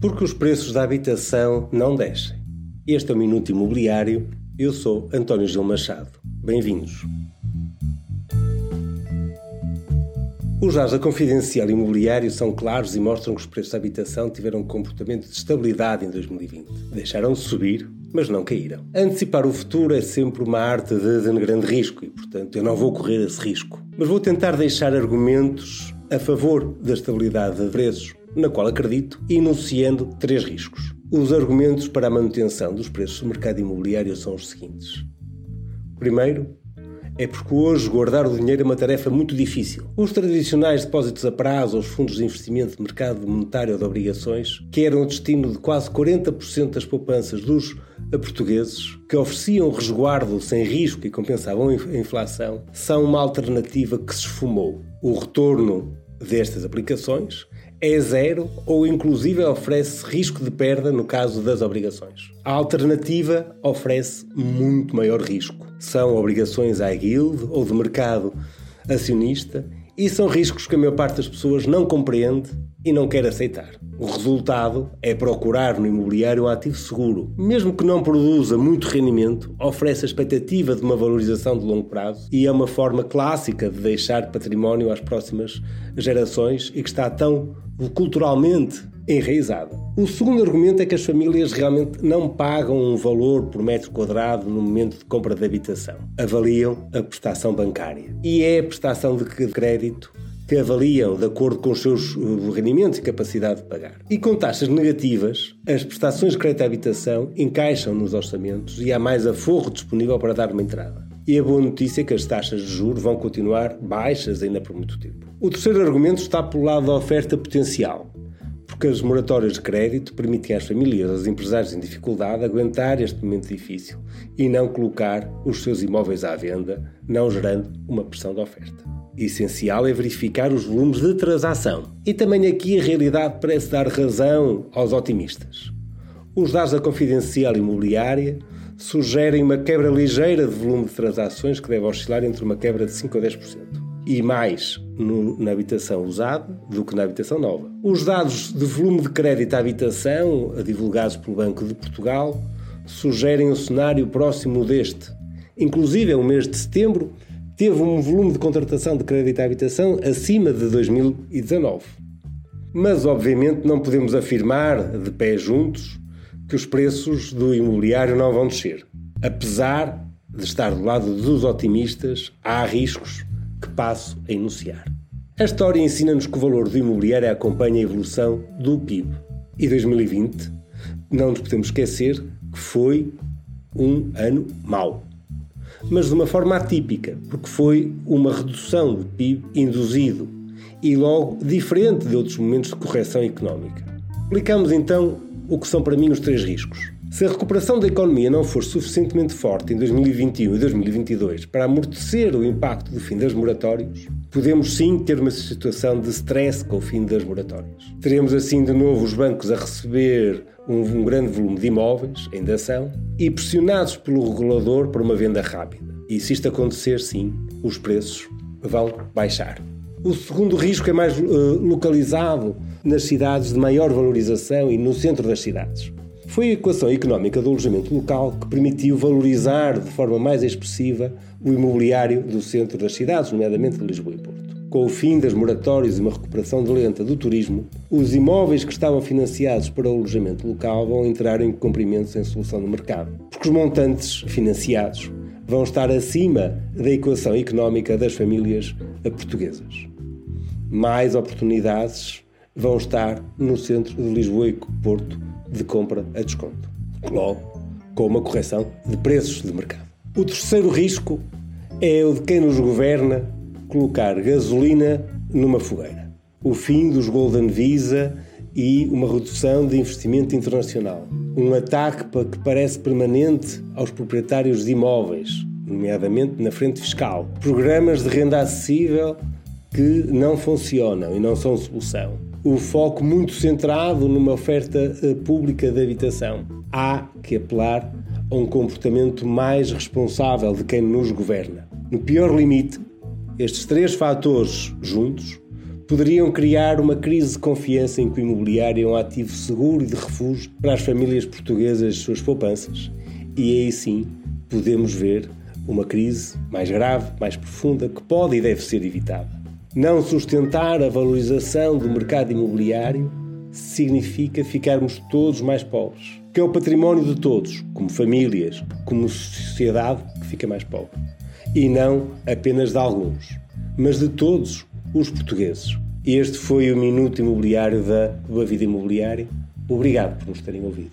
Porque os preços da habitação não descem. Este é o Minuto Imobiliário. Eu sou António Gil Machado. Bem-vindos. Os dados da Confidencial Imobiliário são claros e mostram que os preços da habitação tiveram um comportamento de estabilidade em 2020. Deixaram de subir, mas não caíram. Antecipar o futuro é sempre uma arte de, de grande risco e, portanto, eu não vou correr esse risco. Mas vou tentar deixar argumentos a favor da estabilidade de preços na qual acredito, enunciando três riscos. Os argumentos para a manutenção dos preços do mercado imobiliário são os seguintes. Primeiro, é porque hoje guardar o dinheiro é uma tarefa muito difícil. Os tradicionais depósitos a prazo ou os fundos de investimento de mercado monetário ou de obrigações, que eram o destino de quase 40% das poupanças dos portugueses, que ofereciam resguardo sem risco e compensavam a inflação, são uma alternativa que se esfumou. O retorno destas aplicações é zero ou inclusive oferece risco de perda no caso das obrigações. A alternativa oferece muito maior risco. São obrigações high yield ou de mercado acionista e são riscos que a maior parte das pessoas não compreende e não quer aceitar. O resultado é procurar no imobiliário um ativo seguro. Mesmo que não produza muito rendimento, oferece a expectativa de uma valorização de longo prazo e é uma forma clássica de deixar património às próximas gerações e que está tão culturalmente enraizada. O segundo argumento é que as famílias realmente não pagam um valor por metro quadrado no momento de compra de habitação. Avaliam a prestação bancária. E é a prestação de crédito que avaliam de acordo com os seus uh, rendimentos e capacidade de pagar. E com taxas negativas, as prestações de crédito à habitação encaixam nos orçamentos e há mais aforro disponível para dar uma entrada. E a boa notícia é que as taxas de juros vão continuar baixas ainda por muito tempo. O terceiro argumento está pelo lado da oferta potencial, porque as moratórias de crédito permitem às famílias aos empresários em dificuldade aguentar este momento difícil e não colocar os seus imóveis à venda, não gerando uma pressão de oferta. Essencial é verificar os volumes de transação. E também aqui a realidade parece dar razão aos otimistas. Os dados da Confidencial Imobiliária sugerem uma quebra ligeira de volume de transações que deve oscilar entre uma quebra de 5 a 10%. E mais no, na habitação usada do que na habitação nova. Os dados de volume de crédito à habitação, divulgados pelo Banco de Portugal, sugerem um cenário próximo deste. Inclusive, o mês de setembro teve um volume de contratação de crédito à habitação acima de 2019. Mas, obviamente, não podemos afirmar, de pé juntos, que os preços do imobiliário não vão descer. Apesar de estar do lado dos otimistas, há riscos que passo a enunciar. A história ensina-nos que o valor do imobiliário acompanha a evolução do PIB. E 2020, não nos podemos esquecer que foi um ano mau mas de uma forma atípica, porque foi uma redução do PIB induzido e logo diferente de outros momentos de correção económica. Explicamos então o que são para mim os três riscos. Se a recuperação da economia não for suficientemente forte em 2021 e 2022 para amortecer o impacto do fim das moratórias, podemos sim ter uma situação de stress com o fim das moratórias. Teremos assim de novo os bancos a receber um, um grande volume de imóveis em dação e pressionados pelo regulador para uma venda rápida. E se isto acontecer, sim, os preços vão baixar. O segundo risco é mais uh, localizado nas cidades de maior valorização e no centro das cidades. Foi a equação económica do alojamento local que permitiu valorizar de forma mais expressiva o imobiliário do centro das cidades, nomeadamente de Lisboa e Porto. Com o fim das moratórias e uma recuperação lenta do turismo, os imóveis que estavam financiados para o alojamento local vão entrar em cumprimento sem solução no mercado, porque os montantes financiados vão estar acima da equação económica das famílias portuguesas. Mais oportunidades vão estar no centro de Lisboa e Porto de compra a desconto. Logo, com uma correção de preços de mercado. O terceiro risco é o de quem nos governa colocar gasolina numa fogueira. O fim dos Golden Visa e uma redução de investimento internacional. Um ataque que parece permanente aos proprietários de imóveis, nomeadamente na frente fiscal. Programas de renda acessível que não funcionam e não são solução. O foco muito centrado numa oferta eh, pública de habitação. Há que apelar a um comportamento mais responsável de quem nos governa. No pior limite, estes três fatores juntos poderiam criar uma crise de confiança em que o imobiliário é um ativo seguro e de refúgio para as famílias portuguesas e suas poupanças. E aí sim podemos ver uma crise mais grave, mais profunda, que pode e deve ser evitada. Não sustentar a valorização do mercado imobiliário significa ficarmos todos mais pobres, que é o património de todos, como famílias, como sociedade, que fica mais pobre. E não apenas de alguns, mas de todos os portugueses. Este foi o Minuto Imobiliário da Boa Vida Imobiliária. Obrigado por nos terem ouvido.